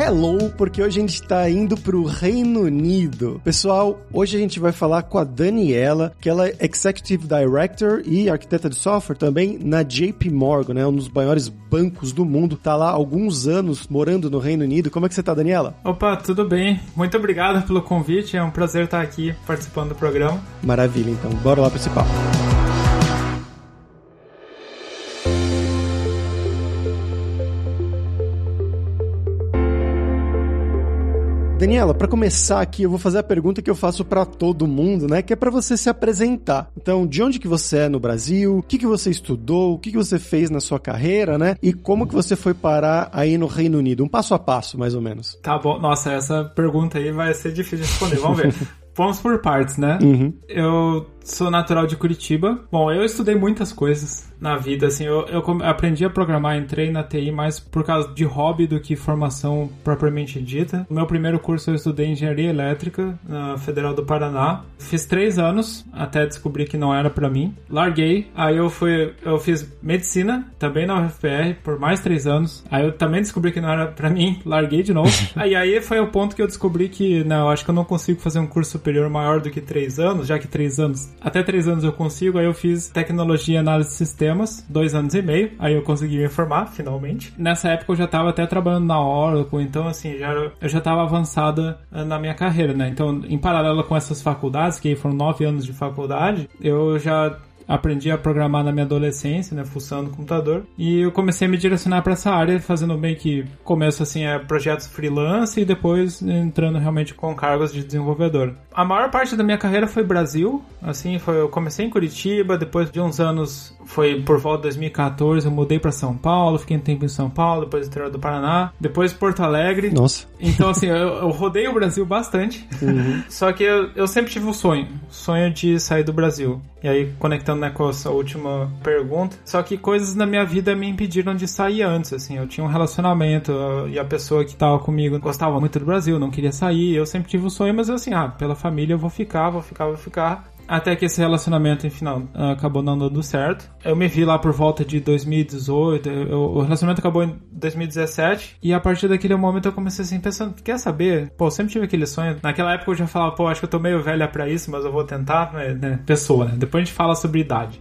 hello, porque hoje a gente está indo para o Reino Unido. Pessoal, hoje a gente vai falar com a Daniela, que ela é Executive Director e arquiteta de software também na JP Morgan, né? Um dos maiores bancos do mundo. Tá lá há alguns anos morando no Reino Unido. Como é que você tá, Daniela? Opa, tudo bem. Muito obrigado pelo convite. É um prazer estar aqui participando do programa. Maravilha, então. Bora lá para Daniela, para começar aqui, eu vou fazer a pergunta que eu faço para todo mundo, né? Que é para você se apresentar. Então, de onde que você é no Brasil? O que que você estudou? O que que você fez na sua carreira, né? E como que você foi parar aí no Reino Unido? Um passo a passo, mais ou menos. Tá bom. Nossa, essa pergunta aí vai ser difícil de responder. Vamos ver. Vamos por partes, né? Uhum. Eu sou natural de Curitiba. Bom, eu estudei muitas coisas na vida, assim, eu, eu aprendi a programar, entrei na TI mais por causa de hobby do que formação propriamente dita. No meu primeiro curso eu estudei engenharia elétrica na Federal do Paraná. Fiz três anos até descobrir que não era para mim. Larguei, aí eu fui, eu fiz medicina também na UFPR por mais três anos. Aí eu também descobri que não era para mim, larguei de novo. aí aí foi o ponto que eu descobri que não, eu acho que eu não consigo fazer um curso superior maior do que três anos, já que três anos, até três anos eu consigo. Aí eu fiz tecnologia e análise de sistemas dois anos e meio. Aí eu consegui me formar, finalmente. Nessa época eu já estava até trabalhando na Oracle, então assim, já, eu já estava avançada eh, na minha carreira, né? Então, em paralelo com essas faculdades, que foram nove anos de faculdade, eu já aprendi a programar na minha adolescência, né, fuçando computador, e eu comecei a me direcionar para essa área, fazendo bem que começo assim é projetos freelance e depois entrando realmente com cargos de desenvolvedor. A maior parte da minha carreira foi Brasil, assim, foi eu comecei em Curitiba, depois de uns anos foi por volta de 2014, eu mudei para São Paulo, fiquei um tempo em São Paulo, depois interior do Paraná, depois Porto Alegre. Nossa. Então assim, eu, eu rodei o Brasil bastante. Uhum. Só que eu, eu sempre tive o um sonho, sonho de sair do Brasil. E aí, conectando né, com essa última pergunta, só que coisas na minha vida me impediram de sair antes, assim. Eu tinha um relacionamento e a pessoa que tava comigo gostava muito do Brasil, não queria sair. Eu sempre tive o um sonho, mas assim, ah, pela família eu vou ficar, vou ficar, vou ficar. Até que esse relacionamento, enfim, não, acabou não dando certo. Eu me vi lá por volta de 2018, eu, o relacionamento acabou em 2017, e a partir daquele momento eu comecei assim, pensando, quer saber? Pô, eu sempre tive aquele sonho. Naquela época eu já falava, pô, acho que eu tô meio velha pra isso, mas eu vou tentar, né? né pessoa, né? Depois a gente fala sobre idade.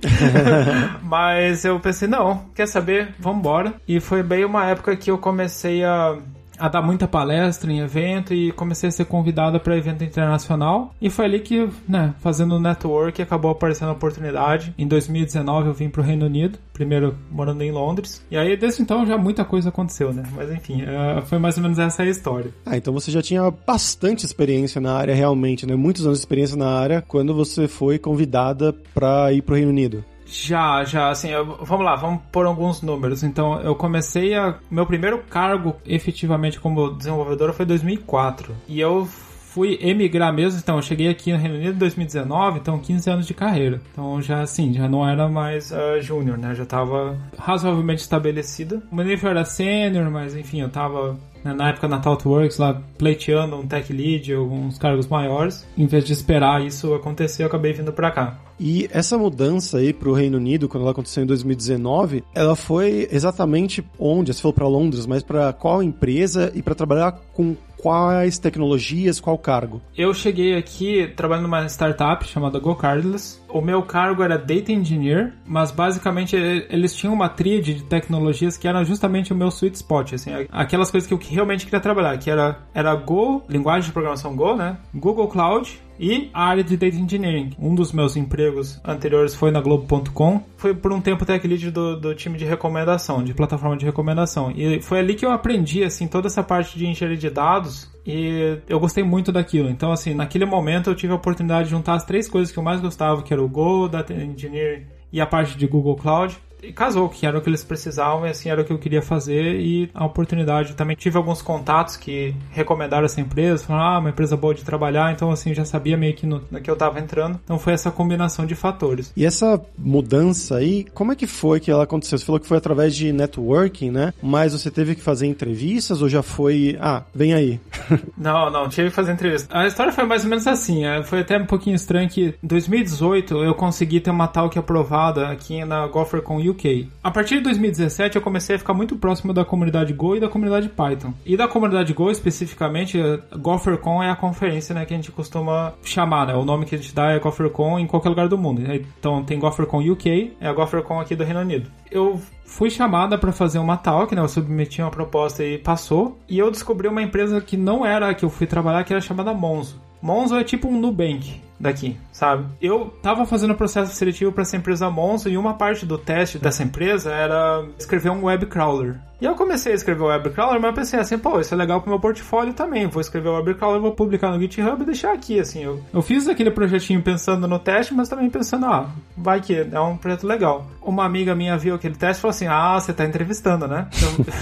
mas eu pensei, não, quer saber? Vambora. E foi bem uma época que eu comecei a a dar muita palestra em evento e comecei a ser convidada para evento internacional. E foi ali que, né, fazendo network, acabou aparecendo a oportunidade. Em 2019 eu vim para o Reino Unido, primeiro morando em Londres. E aí desde então já muita coisa aconteceu, né? Mas enfim, é, foi mais ou menos essa a história. Ah, então você já tinha bastante experiência na área realmente, né? Muitos anos de experiência na área quando você foi convidada para ir para o Reino Unido. Já, já, assim, eu, vamos lá, vamos pôr alguns números. Então, eu comecei a. Meu primeiro cargo efetivamente como desenvolvedor foi em 2004. E eu fui emigrar mesmo, então eu cheguei aqui no Reino Unido em 2019, então 15 anos de carreira. Então já assim, já não era mais uh, júnior, né? Já estava razoavelmente estabelecida. O meu nível era sênior, mas enfim, eu estava né, na época na ThoughtWorks, lá pleiteando um tech lead, alguns cargos maiores. Em vez de esperar isso acontecer, eu acabei vindo para cá. E essa mudança aí para o Reino Unido, quando ela aconteceu em 2019, ela foi exatamente onde? Você falou para Londres, mas para qual empresa e para trabalhar com quais tecnologias, qual cargo? Eu cheguei aqui trabalhando numa startup chamada GoCardless. O meu cargo era Data Engineer, mas basicamente eles tinham uma tríade de tecnologias que era justamente o meu sweet spot, assim, aquelas coisas que eu realmente queria trabalhar, que era, era Go, linguagem de programação Go, né? Google Cloud, e a área de Data Engineering. Um dos meus empregos anteriores foi na Globo.com. Foi por um tempo tech lead do, do time de recomendação, de plataforma de recomendação. E foi ali que eu aprendi, assim, toda essa parte de engenharia de dados e eu gostei muito daquilo. Então, assim, naquele momento eu tive a oportunidade de juntar as três coisas que eu mais gostava, que era o Go, Data Engineering e a parte de Google Cloud e casou, que era o que eles precisavam e assim era o que eu queria fazer e a oportunidade. Também tive alguns contatos que recomendaram essa empresa, falaram, ah, uma empresa boa de trabalhar, então assim, já sabia meio que no, no que eu tava entrando. Então foi essa combinação de fatores. E essa mudança aí, como é que foi que ela aconteceu? Você falou que foi através de networking, né? Mas você teve que fazer entrevistas ou já foi, ah, vem aí? não, não, tive que fazer entrevista. A história foi mais ou menos assim, é, foi até um pouquinho estranho que em 2018 eu consegui ter uma talk aprovada aqui na Gopher com UK. A partir de 2017 eu comecei a ficar muito próximo da comunidade Go e da comunidade Python. E da comunidade Go especificamente, GopherCon é a conferência né, que a gente costuma chamar, né? O nome que a gente dá é GopherCon em qualquer lugar do mundo. Então tem GopherCon UK, é a GopherCon aqui do Reino Unido. Eu fui chamada para fazer uma talk, né? Eu submeti uma proposta e passou. E eu descobri uma empresa que não era a que eu fui trabalhar, que era chamada Monzo. Monzo é tipo um Nubank daqui, sabe? Eu tava fazendo processo seletivo para essa empresa Monzo e uma parte do teste dessa empresa era escrever um web crawler. E eu comecei a escrever o web crawler, mas eu pensei assim, pô, isso é legal pro meu portfólio também. Vou escrever o web crawler, vou publicar no GitHub e deixar aqui, assim. Eu, eu fiz aquele projetinho pensando no teste, mas também pensando, ah, vai que é um projeto legal. Uma amiga minha viu aquele teste e falou assim, ah, você tá entrevistando, né?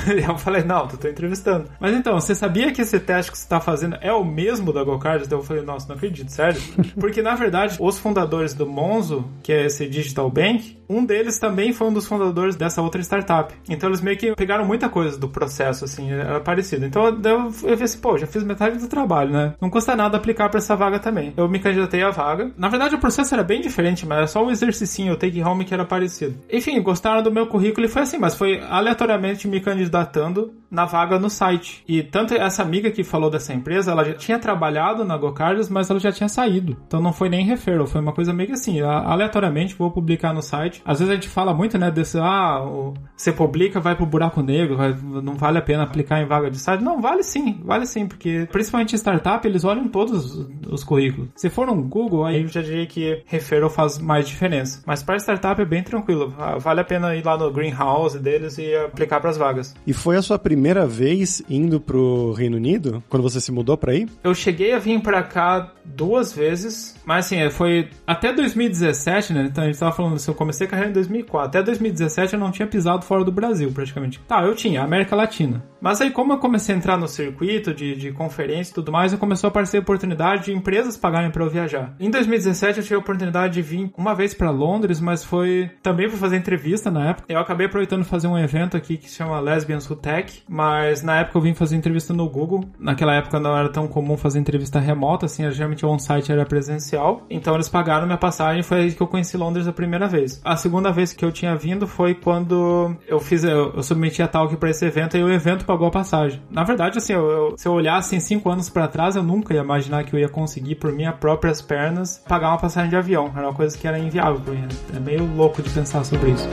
Eu, eu falei, não, tu tô entrevistando. Mas então, você sabia que esse teste que você tá fazendo é o mesmo da GoCard? Então eu falei, nossa, não acredito, sério? Porque, na verdade, os fundadores do Monzo, que é esse Digital Bank, um deles também foi um dos fundadores dessa outra startup. Então eles meio que pegaram muita coisa do processo, assim, era parecido. Então eu, eu falei assim, pô, já fiz metade do trabalho, né? Não custa nada aplicar para essa vaga também. Eu me candidatei à vaga. Na verdade, o processo era bem diferente, mas era só o exercício, o take home que era parecido. Enfim, gostaram do meu currículo e foi assim, mas foi aleatoriamente me candidatando na vaga no site. E tanto essa amiga que falou dessa empresa, ela já tinha trabalhado na GoCards, mas ela já tinha saído. Então não foi nem referral, foi uma coisa meio que assim, aleatoriamente vou publicar no site. Às vezes a gente fala muito, né, desse, ah, você publica, vai pro buraco negro, não vale a pena aplicar em vaga de site. Não, vale sim, vale sim, porque principalmente startup, eles olham todos os currículos. Se for um Google, aí eu já diria que referral faz mais diferença. Mas para startup é bem tranquilo, vale a pena ir lá no greenhouse deles e aplicar para as vagas. E foi a sua primeira vez indo pro Reino Unido, quando você se mudou para aí? Eu cheguei a vir para cá duas vezes, mas assim, foi até 2017, né? Então a gente tava falando, se eu comecei a carreira em 2004, até 2017 eu não tinha pisado fora do Brasil, praticamente. Tá, eu tinha, América Latina. Mas aí, como eu comecei a entrar no circuito de, de conferência e tudo mais, eu começou a aparecer a oportunidade de empresas pagarem para eu viajar. Em 2017 eu tive a oportunidade de vir uma vez para Londres, mas foi também para fazer entrevista na época. Eu acabei aproveitando fazer um evento aqui que se chama Lesbians Who Tech, mas na época eu vim fazer entrevista no Google. Naquela época não era tão comum fazer entrevista remota, assim, geralmente o on-site era presencial. Então eles pagaram minha passagem foi aí que eu conheci Londres a primeira vez. A segunda vez que eu tinha vindo foi quando eu fiz, eu, eu submeti a talk para esse evento e o evento pagou a passagem. Na verdade, assim, eu, eu, se eu olhasse em cinco anos para trás, eu nunca ia imaginar que eu ia conseguir por minhas próprias pernas pagar uma passagem de avião. Era uma coisa que era inviável pra mim. É meio louco de pensar sobre isso.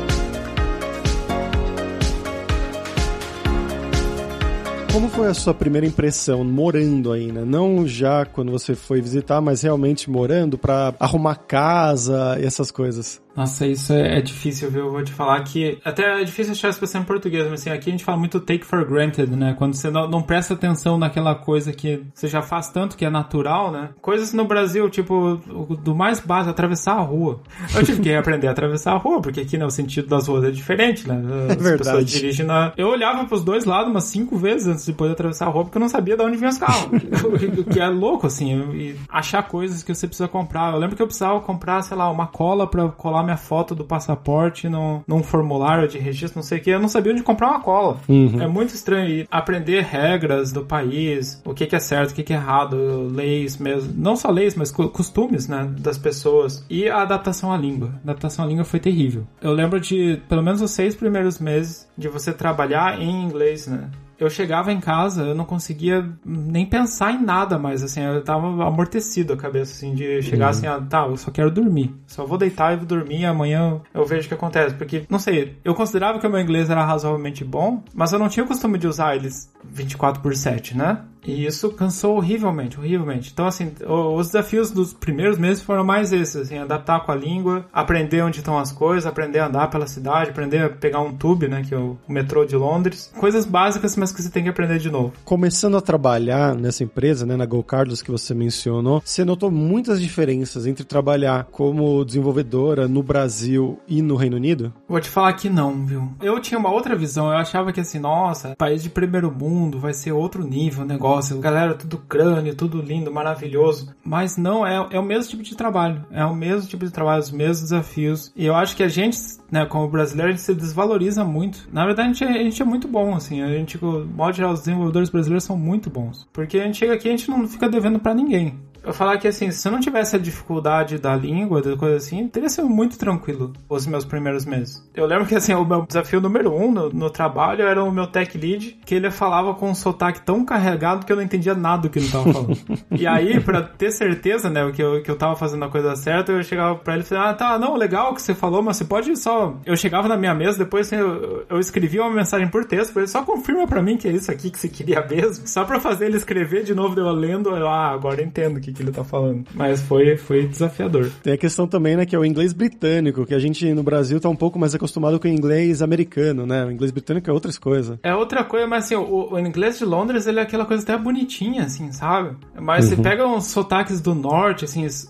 Como foi a sua primeira impressão morando aí, né? Não já quando você foi visitar, mas realmente morando para arrumar casa e essas coisas. Nossa, isso é, é, difícil, viu? Eu vou te falar que. Até é difícil achar expressão em português, mas assim, aqui a gente fala muito take for granted, né? Quando você não, não, presta atenção naquela coisa que você já faz tanto que é natural, né? Coisas no Brasil, tipo, do mais básico, atravessar a rua. Eu tive que aprender a atravessar a rua, porque aqui, né, o sentido das ruas é diferente, né? As é verdade. pessoas dirigem na. Eu olhava pros dois lados umas cinco vezes antes de poder atravessar a rua, porque eu não sabia de onde vinham os carros. o que é louco, assim, achar coisas que você precisa comprar. Eu lembro que eu precisava comprar, sei lá, uma cola pra colar minha foto do passaporte no, num formulário de registro, não sei o que, eu não sabia onde comprar uma cola. Uhum. É muito estranho. E aprender regras do país, o que, que é certo, o que, que é errado, leis mesmo. Não só leis, mas costumes, né, das pessoas. E a adaptação à língua. A adaptação à língua foi terrível. Eu lembro de, pelo menos os seis primeiros meses, de você trabalhar em inglês, né? Eu chegava em casa, eu não conseguia nem pensar em nada mais, assim, eu tava amortecido a cabeça, assim, de chegar uhum. assim, ah, tá, eu só quero dormir. Só vou deitar e vou dormir e amanhã eu vejo o que acontece. Porque, não sei, eu considerava que o meu inglês era razoavelmente bom, mas eu não tinha o costume de usar eles 24 por 7, né? E isso cansou horrivelmente, horrivelmente. Então, assim, os desafios dos primeiros meses foram mais esses, assim, adaptar com a língua, aprender onde estão as coisas, aprender a andar pela cidade, aprender a pegar um tube, né, que é o metrô de Londres. Coisas básicas, mas que você tem que aprender de novo. Começando a trabalhar nessa empresa, né, na Go Carlos que você mencionou, você notou muitas diferenças entre trabalhar como desenvolvedora no Brasil e no Reino Unido? Vou te falar que não, viu? Eu tinha uma outra visão, eu achava que assim, nossa, país de primeiro mundo vai ser outro nível, negócio galera, tudo crânio, tudo lindo, maravilhoso. Mas não, é, é o mesmo tipo de trabalho. É o mesmo tipo de trabalho, os mesmos desafios. E eu acho que a gente, né, como brasileiro, a gente se desvaloriza muito. Na verdade, a gente é, a gente é muito bom, assim. A gente, modo geral, os desenvolvedores brasileiros são muito bons. Porque a gente chega aqui e a gente não fica devendo para ninguém eu falar que assim, se eu não tivesse a dificuldade da língua, da coisa assim, teria sido muito tranquilo os meus primeiros meses. Eu lembro que assim, o meu desafio número um no, no trabalho era o meu tech lead, que ele falava com um sotaque tão carregado que eu não entendia nada do que ele tava falando. e aí, pra ter certeza, né, que eu, que eu tava fazendo a coisa certa, eu chegava pra ele e falava, ah, tá, não, legal o que você falou, mas você pode só. Eu chegava na minha mesa, depois assim, eu, eu escrevia uma mensagem por texto, ele só confirma pra mim que é isso aqui que você queria mesmo. Só pra fazer ele escrever de novo, eu lendo, eu, ah, agora entendo o que, que ele tá falando. Mas foi, foi desafiador. Tem a questão também, né, que é o inglês britânico, que a gente no Brasil tá um pouco mais acostumado com o inglês americano, né? O inglês britânico é outras coisas. É outra coisa, mas assim, o, o inglês de Londres, ele é aquela coisa até bonitinha, assim, sabe? Mas uhum. você pega uns sotaques do norte, assim, sei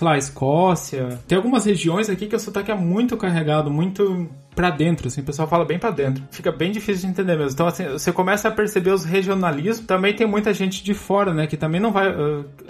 lá, Escócia. Tem algumas regiões aqui que o sotaque é muito carregado, muito para dentro, assim, o pessoal fala bem para dentro. Fica bem difícil de entender mesmo. Então, assim, você começa a perceber os regionalismos. Também tem muita gente de fora, né, que também não vai,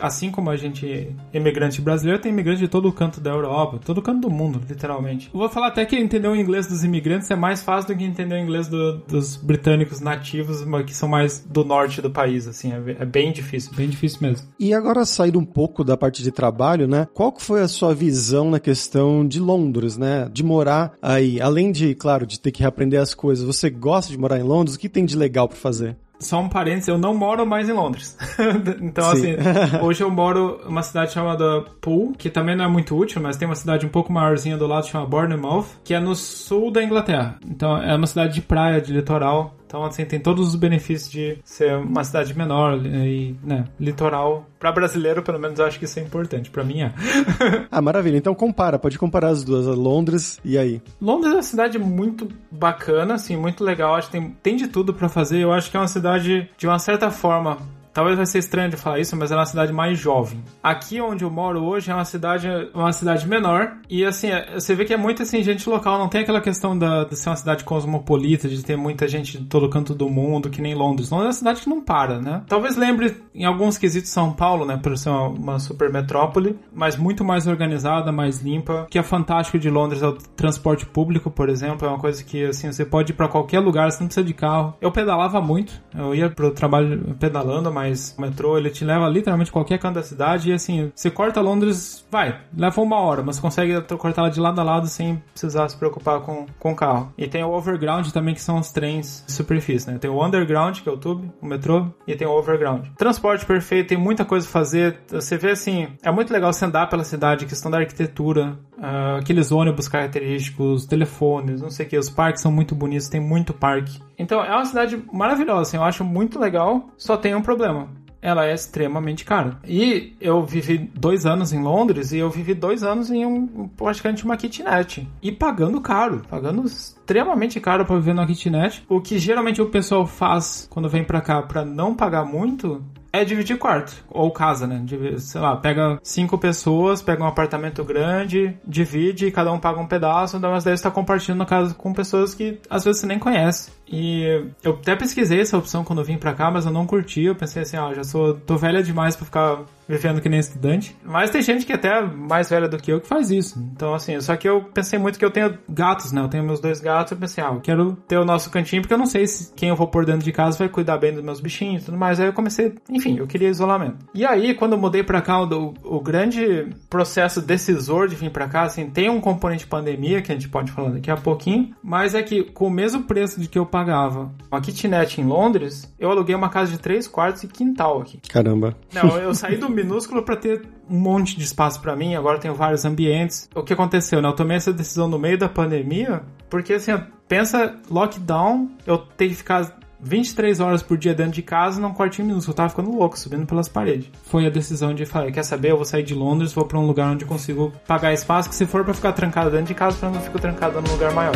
assim como a gente imigrante brasileiro, tem imigrante de todo o canto da Europa, todo o canto do mundo, literalmente. Eu vou falar até que entender o inglês dos imigrantes é mais fácil do que entender o inglês do, dos britânicos nativos, que são mais do norte do país, assim, é, é bem difícil, bem difícil mesmo. E agora saindo um pouco da parte de trabalho, né, qual que foi a sua visão na questão de Londres, né, de morar aí, além de, claro, de ter que reaprender as coisas, você gosta de morar em Londres? O que tem de legal para fazer? Só um parênteses, eu não moro mais em Londres. então, Sim. assim, hoje eu moro em uma cidade chamada Poole, que também não é muito útil, mas tem uma cidade um pouco maiorzinha do lado chamada Bournemouth, que é no sul da Inglaterra. Então, é uma cidade de praia, de litoral. Então, assim, tem todos os benefícios de ser uma cidade menor e, né, litoral. Para brasileiro, pelo menos, eu acho que isso é importante. Para mim, é. ah, maravilha. Então, compara. Pode comparar as duas. Londres e aí. Londres é uma cidade muito bacana, assim, muito legal. Acho que tem, tem de tudo para fazer. Eu acho que é uma cidade, de uma certa forma, Talvez vai ser estranho de falar isso, mas é uma cidade mais jovem. Aqui onde eu moro hoje é uma cidade, uma cidade menor. E assim, é, você vê que é muito assim, gente local. Não tem aquela questão da, de ser uma cidade cosmopolita, de ter muita gente de todo canto do mundo, que nem Londres. Londres é uma cidade que não para, né? Talvez lembre em alguns quesitos São Paulo, né? Por ser uma, uma super metrópole, mas muito mais organizada, mais limpa. O que é fantástico de Londres é o transporte público, por exemplo. É uma coisa que, assim, você pode ir para qualquer lugar, você não precisa de carro. Eu pedalava muito. Eu ia pro trabalho pedalando, mas mas o metrô ele te leva literalmente qualquer canto da cidade e assim, você corta Londres, vai, leva uma hora, mas consegue cortar de lado a lado sem precisar se preocupar com, com o carro. E tem o overground também, que são os trens de superfície, né? Tem o underground, que é o tube, o metrô, e tem o overground. Transporte perfeito, tem muita coisa a fazer. Você vê assim, é muito legal você andar pela cidade, questão da arquitetura, uh, aqueles ônibus característicos, telefones, não sei o que, os parques são muito bonitos, tem muito parque. Então é uma cidade maravilhosa, assim, eu acho muito legal, só tem um problema. Ela é extremamente cara. E eu vivi dois anos em Londres e eu vivi dois anos em um praticamente uma kitnet. E pagando caro, pagando extremamente caro para viver numa kitnet. O que geralmente o pessoal faz quando vem para cá para não pagar muito é dividir quarto. Ou casa, né? Sei lá, pega cinco pessoas, pega um apartamento grande, divide, cada um paga um pedaço, mas daí você tá compartilhando casa com pessoas que às vezes você nem conhece. E eu até pesquisei essa opção quando eu vim pra cá, mas eu não curti. Eu pensei assim, ó, ah, já sou, tô velha demais pra ficar vivendo que nem estudante. Mas tem gente que é até mais velha do que eu que faz isso. Então, assim, só que eu pensei muito que eu tenho gatos, né? Eu tenho meus dois gatos. Eu pensei, ah, eu quero ter o nosso cantinho, porque eu não sei se quem eu vou pôr dentro de casa vai cuidar bem dos meus bichinhos e tudo mais. Aí eu comecei, enfim, eu queria isolamento. E aí, quando eu mudei pra cá, o, o grande processo decisor de vir pra cá, assim, tem um componente pandemia, que a gente pode falar daqui a pouquinho, mas é que com o mesmo preço de que eu pagava uma kitnet em Londres, eu aluguei uma casa de três quartos e quintal aqui. Caramba. Não, eu saí do minúsculo para ter um monte de espaço para mim, agora tenho vários ambientes. O que aconteceu, né? Eu tomei essa decisão no meio da pandemia, porque assim, pensa lockdown, eu tenho que ficar 23 horas por dia dentro de casa num quartinho minúsculo. Eu tava ficando louco, subindo pelas paredes. Foi a decisão de falar, quer saber, eu vou sair de Londres, vou para um lugar onde consigo pagar espaço, que se for para ficar trancado dentro de casa, para não ficar trancado num lugar maior.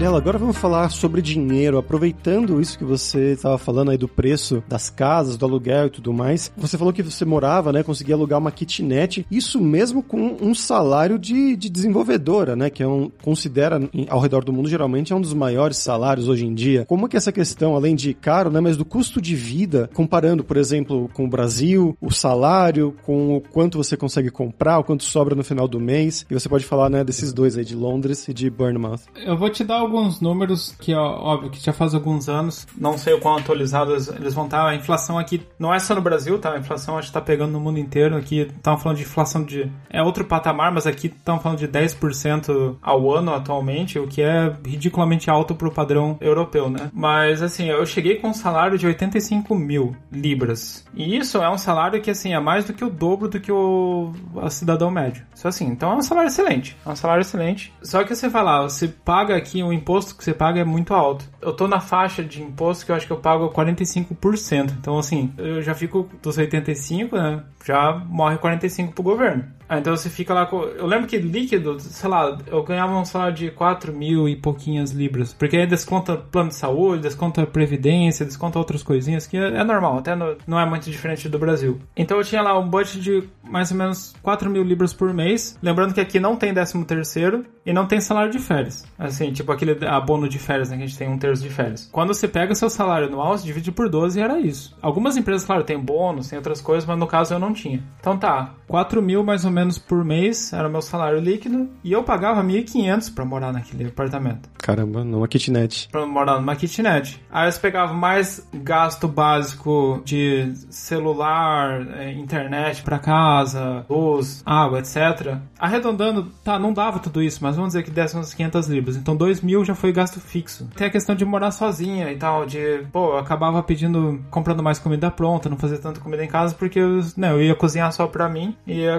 Daniela, agora vamos falar sobre dinheiro. Aproveitando isso que você estava falando aí do preço das casas, do aluguel e tudo mais. Você falou que você morava, né? Conseguia alugar uma kitnet. Isso mesmo com um salário de, de desenvolvedora, né? Que é um, considera ao redor do mundo geralmente é um dos maiores salários hoje em dia. Como é que essa questão, além de caro, né? Mas do custo de vida, comparando, por exemplo, com o Brasil, o salário, com o quanto você consegue comprar, o quanto sobra no final do mês. E você pode falar, né? Desses dois aí, de Londres e de Bournemouth. Eu vou te dar alguns números que, óbvio, que já faz alguns anos, não sei o quão atualizados eles vão estar. A inflação aqui não é só no Brasil, tá? A inflação acho que tá pegando no mundo inteiro. Aqui estão falando de inflação de. É outro patamar, mas aqui estão falando de 10% ao ano atualmente, o que é ridiculamente alto pro padrão europeu, né? Mas assim, eu cheguei com um salário de 85 mil libras. E isso é um salário que, assim, é mais do que o dobro do que o cidadão médio. Só assim, então é um salário excelente. É um salário excelente. Só que você fala, você paga aqui, o imposto que você paga é muito alto. Eu tô na faixa de imposto que eu acho que eu pago 45%. Então, assim, eu já fico dos 85, né? Já morre 45 pro governo. Ah, então você fica lá com. Eu lembro que líquido, sei lá, eu ganhava um salário de 4 mil e pouquinhas libras. Porque aí desconta plano de saúde, desconta previdência, desconta outras coisinhas, que é, normal, até no, não é muito diferente do Brasil. Então eu tinha lá um budget de mais ou menos 4 mil libras por mês. Lembrando que aqui não tem 13 terceiro e não tem salário de férias. Assim, tipo aquele abono de férias, né? Que a gente tem um terço de férias. Quando você pega seu salário anual, você divide por 12 e era isso. Algumas empresas, claro, tem bônus, tem outras coisas, mas no caso eu não tinha. Então tá, 4 mil mais ou menos menos por mês, era o meu salário líquido, e eu pagava 1.500 para morar naquele apartamento. Caramba, numa kitnet. Pra morar numa kitnet. Aí você pegava mais gasto básico de celular, é, internet para casa, luz, água, etc. Arredondando, tá, não dava tudo isso, mas vamos dizer que desse uns 500 libras. Então 2 mil já foi gasto fixo. Tem a questão de morar sozinha e tal, de, pô, eu acabava pedindo, comprando mais comida pronta, não fazer tanta comida em casa, porque eu, né, eu ia cozinhar só pra mim e ia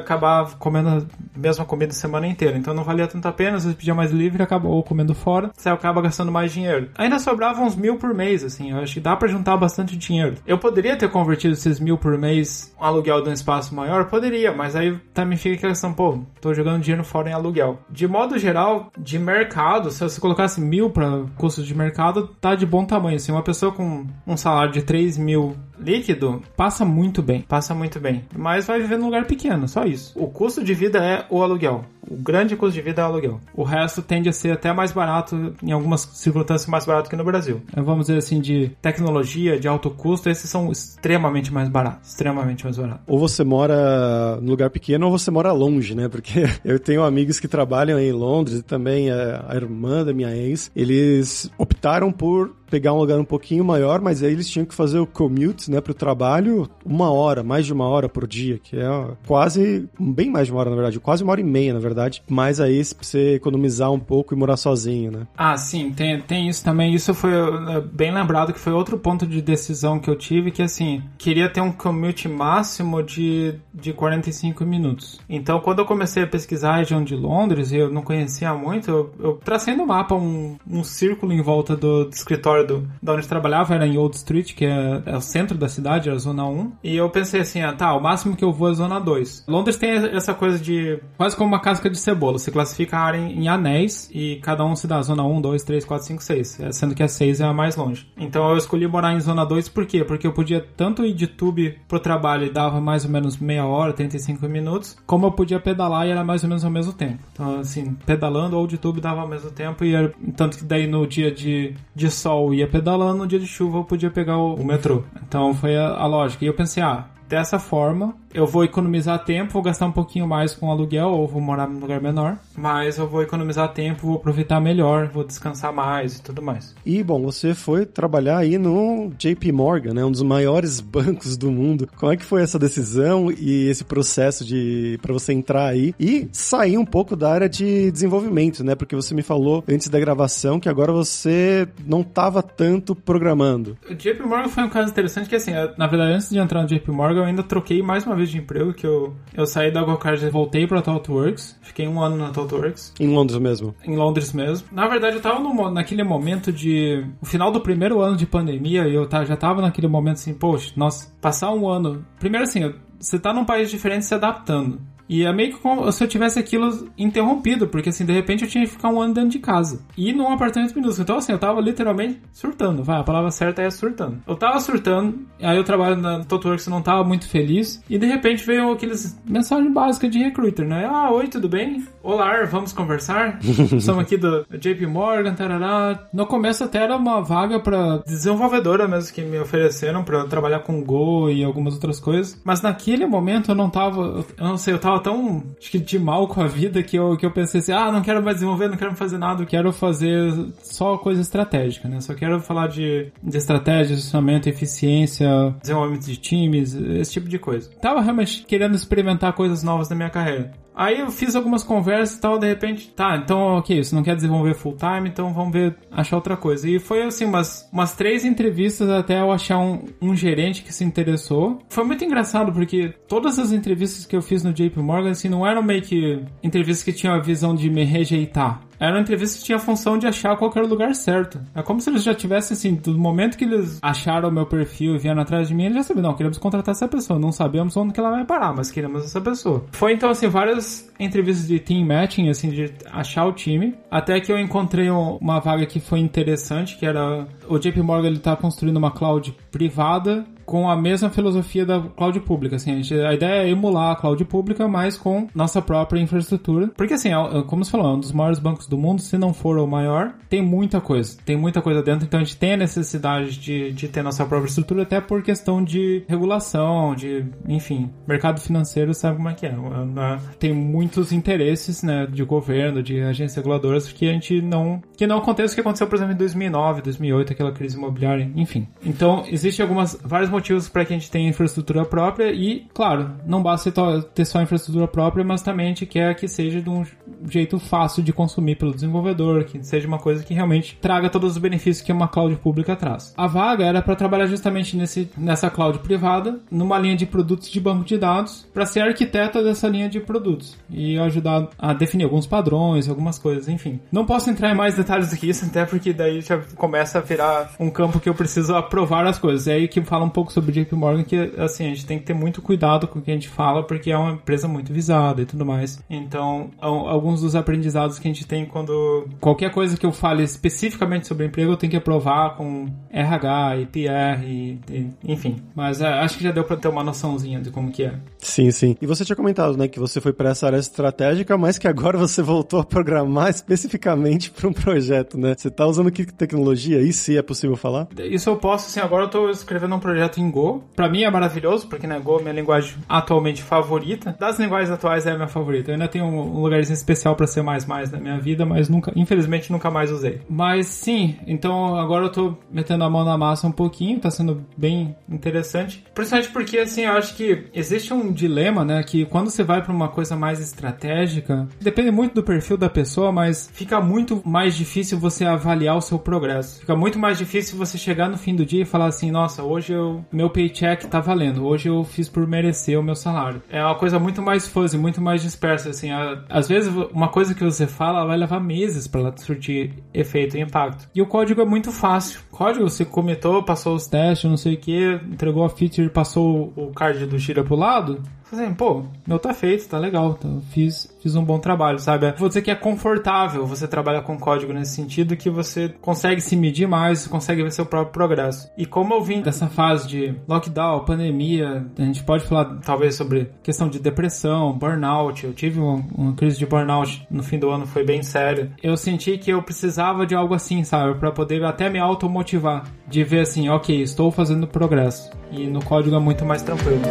comendo a mesma comida a semana inteira. Então não valia tanto a pena, às vezes pedia mais livre acabou comendo fora. Você acaba gastando mais dinheiro. Ainda sobrava uns mil por mês, assim. Eu acho que dá para juntar bastante dinheiro. Eu poderia ter convertido esses mil por mês um aluguel de um espaço maior? Poderia, mas aí também fica aquela questão, pô, tô jogando dinheiro fora em aluguel. De modo geral, de mercado, se você colocasse mil para custo de mercado, tá de bom tamanho. Assim, uma pessoa com um salário de 3 mil líquido, passa muito bem. Passa muito bem. Mas vai viver num lugar pequeno, só isso. O custo de vida é o aluguel. O grande custo de vida é o aluguel. O resto tende a ser até mais barato, em algumas circunstâncias mais barato que no Brasil. É, vamos dizer assim, de tecnologia, de alto custo, esses são extremamente mais baratos. Extremamente mais baratos. Ou você mora num lugar pequeno ou você mora longe, né? Porque eu tenho amigos que trabalham em Londres e também a irmã da minha ex, eles optaram por pegar um lugar um pouquinho maior, mas aí eles tinham que fazer o commute, né, pro trabalho uma hora, mais de uma hora por dia, que é quase, bem mais de uma hora, na verdade, quase uma hora e meia, na verdade. Mas aí você economizar um pouco e morar sozinho, né? Ah, sim, tem, tem isso também. Isso foi é, bem lembrado que foi outro ponto de decisão que eu tive, que assim, queria ter um commute máximo de, de 45 minutos. Então, quando eu comecei a pesquisar a região de Londres, e eu não conhecia muito, eu, eu tracei no mapa um, um círculo em volta do, do escritório do, da onde eu trabalhava era em Old Street, que é, é, o centro da cidade, era a zona 1. E eu pensei assim, ah tá, o máximo que eu vou é zona 2. Londres tem essa coisa de quase como uma casca de cebola. Você classifica a área em, em anéis e cada um se dá zona 1, 2, 3, 4, 5, 6. Sendo que a 6 é a mais longe. Então eu escolhi morar em zona 2 por quê? Porque eu podia tanto ir de tube pro trabalho e dava mais ou menos meia hora, 35 minutos, como eu podia pedalar e era mais ou menos ao mesmo tempo. Então, assim, pedalando ou de tube dava ao mesmo tempo e era, tanto que daí no dia de, de sol ia pedalando, no dia de chuva eu podia pegar o, o metrô. Então foi a, a lógica. E eu pensei, ah, dessa forma eu vou economizar tempo, vou gastar um pouquinho mais com aluguel ou vou morar num lugar menor, mas eu vou economizar tempo, vou aproveitar melhor, vou descansar mais e tudo mais. E bom, você foi trabalhar aí no JP Morgan, né, um dos maiores bancos do mundo. Como é que foi essa decisão e esse processo de para você entrar aí e sair um pouco da área de desenvolvimento, né? Porque você me falou antes da gravação que agora você não estava tanto programando. O JP Morgan foi um caso interessante que assim, na verdade antes de entrar no JP Morgan eu ainda troquei mais uma vez de emprego que eu, eu saí da GoCard e voltei pra ThoughtWorks. Fiquei um ano na ThoughtWorks. Em Londres mesmo? Em Londres mesmo. Na verdade, eu tava no, naquele momento de... O final do primeiro ano de pandemia e eu tá, já tava naquele momento assim, poxa, nossa, passar um ano... Primeiro assim, você tá num país diferente se adaptando. E é meio que como se eu tivesse aquilo interrompido, porque assim, de repente eu tinha que ficar um ano dentro de casa. E num apartamento minúsculo. Então assim, eu tava literalmente surtando. Vai, a palavra certa é surtando. Eu tava surtando, aí eu trabalho na Totworks, não tava muito feliz. E de repente veio aqueles mensagens básicas de recruiter, né? Ah, oi, tudo bem? Olá, vamos conversar? Estamos aqui do JP Morgan, tarará. No começo até era uma vaga para desenvolvedora mesmo que me ofereceram para trabalhar com Go e algumas outras coisas. Mas naquele momento eu não tava, eu não sei, eu tava tão, acho que de mal com a vida que eu, que eu pensei assim, ah, não quero mais desenvolver, não quero fazer nada, quero fazer só coisa estratégica, né? Só quero falar de, de estratégia, gestionamento, eficiência, desenvolvimento de times, esse tipo de coisa. Tava realmente querendo experimentar coisas novas na minha carreira. Aí eu fiz algumas conversas e tal, de repente, tá, então, ok, você não quer desenvolver full time, então vamos ver, achar outra coisa. E foi assim, umas, umas três entrevistas até eu achar um, um gerente que se interessou. Foi muito engraçado, porque todas as entrevistas que eu fiz no JP Morgan, assim, não eram meio que entrevistas que tinham a visão de me rejeitar era uma entrevista que tinha a função de achar qualquer lugar certo. É como se eles já tivessem, assim, do momento que eles acharam o meu perfil e vieram atrás de mim, eles já sabiam, não, queremos contratar essa pessoa. Não sabemos onde que ela vai parar, mas queremos essa pessoa. Foi então, assim, várias entrevistas de team matching, assim, de achar o time. Até que eu encontrei uma vaga que foi interessante, que era o JP Morgan, ele tá construindo uma cloud privada com a mesma filosofia da cloud pública. Assim, a, gente, a, ideia é emular a cloud pública, mas com nossa própria infraestrutura. Porque, assim, é, como você falou, é um dos maiores bancos do mundo, se não for o maior, tem muita coisa. Tem muita coisa dentro, então a gente tem a necessidade de, de ter nossa própria estrutura, até por questão de regulação, de, enfim, mercado financeiro sabe como é que é. é tem muitos interesses, né, de governo, de agências reguladoras, que a gente não. que não acontece o que aconteceu, por exemplo, em 2009, 2008, aquela crise imobiliária, enfim. Então, existe algumas, motivos para que a gente tenha infraestrutura própria e, claro, não basta ter só infraestrutura própria, mas também a gente quer que seja de um jeito fácil de consumir pelo desenvolvedor, que seja uma coisa que realmente traga todos os benefícios que uma cloud pública traz. A vaga era para trabalhar justamente nesse, nessa cloud privada, numa linha de produtos de banco de dados, para ser arquiteta dessa linha de produtos e ajudar a definir alguns padrões, algumas coisas, enfim. Não posso entrar em mais detalhes do que isso, até porque daí já começa a virar um campo que eu preciso aprovar as coisas. É aí que fala um pouco pouco sobre JP Morgan que, assim, a gente tem que ter muito cuidado com o que a gente fala, porque é uma empresa muito visada e tudo mais. Então, alguns dos aprendizados que a gente tem quando qualquer coisa que eu fale especificamente sobre emprego, eu tenho que aprovar com RH, IPR, e, e, enfim. Mas é, acho que já deu para ter uma noçãozinha de como que é. Sim, sim. E você tinha comentado, né, que você foi para essa área estratégica, mas que agora você voltou a programar especificamente para um projeto, né? Você tá usando que tecnologia? E se é possível falar? Isso eu posso, assim, agora eu tô escrevendo um projeto projeto em Go. Para mim é maravilhoso, porque né, Go é minha linguagem atualmente favorita. Das linguagens atuais é a minha favorita. Eu ainda tenho um lugarzinho especial para ser mais mais na minha vida, mas nunca, infelizmente nunca mais usei. Mas sim, então agora eu tô metendo a mão na massa um pouquinho, tá sendo bem interessante. Principalmente porque assim, eu acho que existe um dilema, né, que quando você vai para uma coisa mais estratégica, depende muito do perfil da pessoa, mas fica muito mais difícil você avaliar o seu progresso. Fica muito mais difícil você chegar no fim do dia e falar assim, nossa, hoje eu meu paycheck tá valendo. Hoje eu fiz por merecer o meu salário. É uma coisa muito mais fuzzy, muito mais dispersa, assim. às vezes, uma coisa que você fala vai levar meses para ela surtir efeito e impacto. E o código é muito fácil. O código, você cometou, passou os testes, não sei o que, entregou a feature, passou o card do Gira pro lado, assim, pô, meu tá feito, tá legal, então fiz, fiz um bom trabalho, sabe? Vou dizer que é confortável você trabalhar com código nesse sentido que você consegue se medir mais, consegue ver seu próprio progresso. E como eu vim dessa fase de lockdown, pandemia, a gente pode falar talvez sobre questão de depressão, burnout. Eu tive uma, uma crise de burnout no fim do ano, foi bem sério. Eu senti que eu precisava de algo assim, sabe? para poder até me automotivar. De ver assim, ok, estou fazendo progresso. E no código é muito mais tranquilo.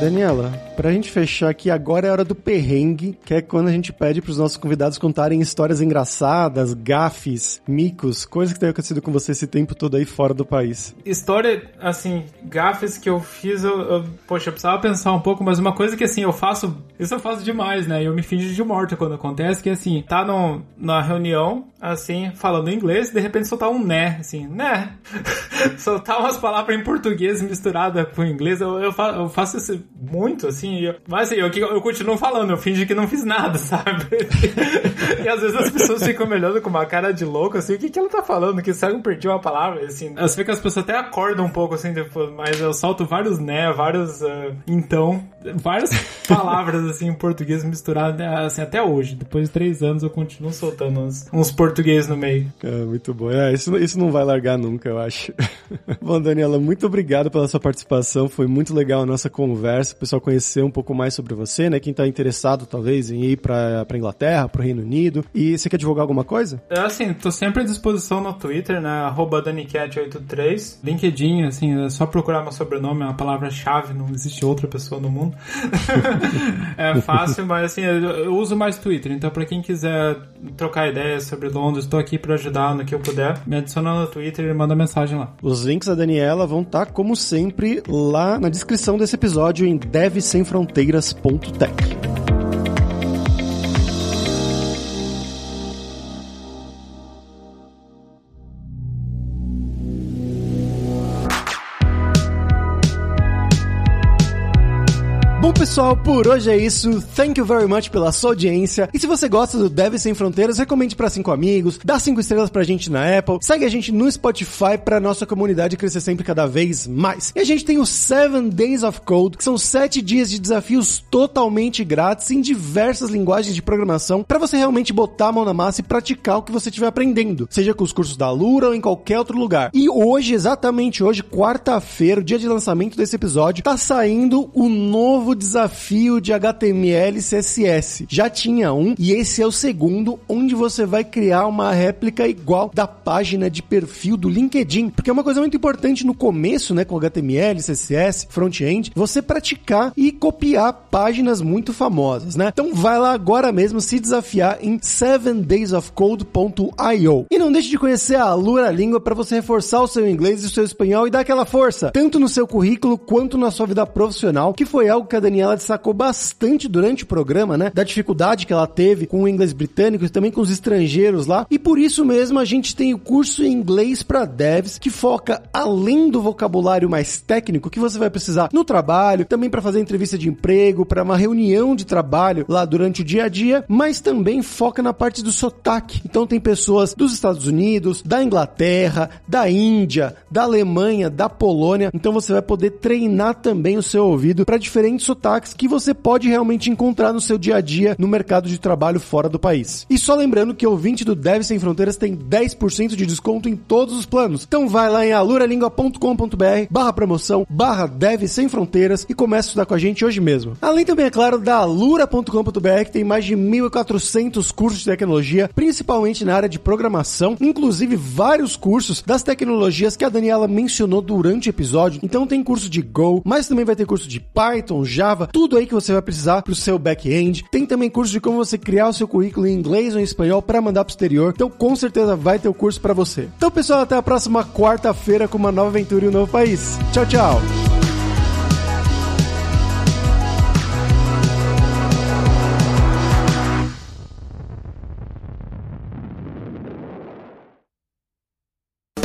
Daniela, Pra gente fechar aqui, agora é hora do perrengue, que é quando a gente pede pros nossos convidados contarem histórias engraçadas, gafes, micos, coisas que tenham acontecido com você esse tempo todo aí fora do país. História, assim, gafes que eu fiz, eu, eu, poxa, eu precisava pensar um pouco, mas uma coisa que, assim, eu faço, isso eu faço demais, né? Eu me finjo de morto quando acontece, que, assim, tá no, na reunião, assim, falando inglês, de repente soltar um né, assim, né? soltar umas palavras em português misturadas com inglês, eu, eu, faço, eu faço esse, muito, assim. Eu, mas assim, eu, eu continuo falando, eu fingi que não fiz nada, sabe? e às vezes as pessoas ficam me olhando com uma cara de louco, assim, o que, que ela tá falando? Que sabe, perdi uma palavra, assim. Você vê que as pessoas até acordam um pouco, assim, depois, mas eu solto vários né, vários uh, então, várias palavras, assim, em português misturadas, né, assim, até hoje. Depois de três anos eu continuo soltando uns, uns português no meio. É, muito bom. É, isso, isso não vai largar nunca, eu acho. bom, Daniela, muito obrigado pela sua participação. Foi muito legal a nossa conversa. O pessoal conhecer um pouco mais sobre você, né? Quem tá interessado, talvez, em ir pra, pra Inglaterra, pro Reino Unido. E você quer divulgar alguma coisa? É, assim, tô sempre à disposição no Twitter, né? Arroba DaniCat83. LinkedIn, assim, é só procurar meu sobrenome, é uma palavra-chave, não existe outra pessoa no mundo. é fácil, mas assim, eu, uso mais Twitter. Então, pra quem quiser trocar ideias sobre Londres, estou aqui para ajudar no que eu puder. Me adiciona no Twitter e manda mensagem lá. Os links da Daniela vão estar, tá, como sempre, lá na descrição desse episódio em devsemfronteiras.tech. pessoal, por hoje é isso. Thank you very much pela sua audiência. E se você gosta do Deve Sem Fronteiras, recomende para cinco amigos, dá cinco estrelas pra gente na Apple, segue a gente no Spotify pra nossa comunidade crescer sempre cada vez mais. E a gente tem o Seven Days of Code, que são sete dias de desafios totalmente grátis em diversas linguagens de programação para você realmente botar a mão na massa e praticar o que você estiver aprendendo, seja com os cursos da Lura ou em qualquer outro lugar. E hoje, exatamente hoje, quarta-feira, o dia de lançamento desse episódio, tá saindo o novo desafio desafio de HTML CSS. Já tinha um e esse é o segundo, onde você vai criar uma réplica igual da página de perfil do LinkedIn, porque é uma coisa muito importante no começo, né, com HTML, CSS, front-end, você praticar e copiar páginas muito famosas, né? Então vai lá agora mesmo se desafiar em 7daysofcode.io. E não deixe de conhecer a Alura Língua para você reforçar o seu inglês e o seu espanhol e dar aquela força, tanto no seu currículo quanto na sua vida profissional, que foi algo que a Daniela ela destacou bastante durante o programa, né? Da dificuldade que ela teve com o inglês britânico e também com os estrangeiros lá. E por isso mesmo a gente tem o curso em inglês para devs que foca além do vocabulário mais técnico que você vai precisar no trabalho, também para fazer entrevista de emprego, para uma reunião de trabalho lá durante o dia a dia, mas também foca na parte do sotaque. Então tem pessoas dos Estados Unidos, da Inglaterra, da Índia, da Alemanha, da Polônia. Então você vai poder treinar também o seu ouvido para diferentes sotaques sotaques que você pode realmente encontrar no seu dia a dia no mercado de trabalho fora do país. E só lembrando que o ouvinte do Deve Sem Fronteiras tem 10% de desconto em todos os planos. Então vai lá em aluralingua.com.br barra promoção, barra Deve Sem Fronteiras e comece a estudar com a gente hoje mesmo. Além também, é claro, da alura.com.br que tem mais de 1.400 cursos de tecnologia, principalmente na área de programação, inclusive vários cursos das tecnologias que a Daniela mencionou durante o episódio. Então tem curso de Go, mas também vai ter curso de Python, Java, Java, tudo aí que você vai precisar para o seu back-end. Tem também curso de como você criar o seu currículo em inglês ou em espanhol para mandar para o exterior. Então, com certeza vai ter o curso para você. Então, pessoal, até a próxima quarta-feira com uma nova aventura em um novo país. Tchau, tchau.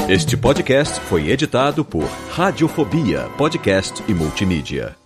Este podcast foi editado por Radiofobia, podcast e multimídia.